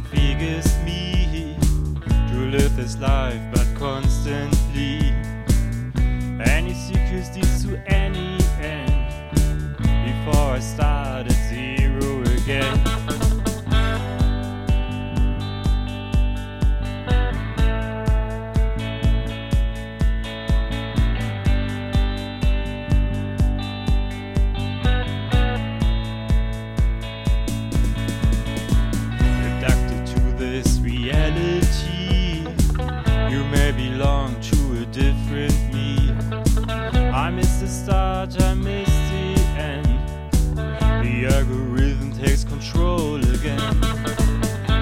configures me to live this life, but constantly. Any secrets leads to any end. Before I start the start, I miss the end. The algorithm takes control again.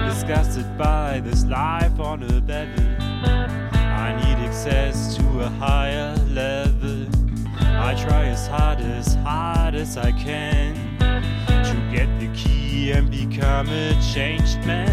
Disgusted by this life on a bevel. I need access to a higher level. I try as hard, as hard as I can to get the key and become a changed man.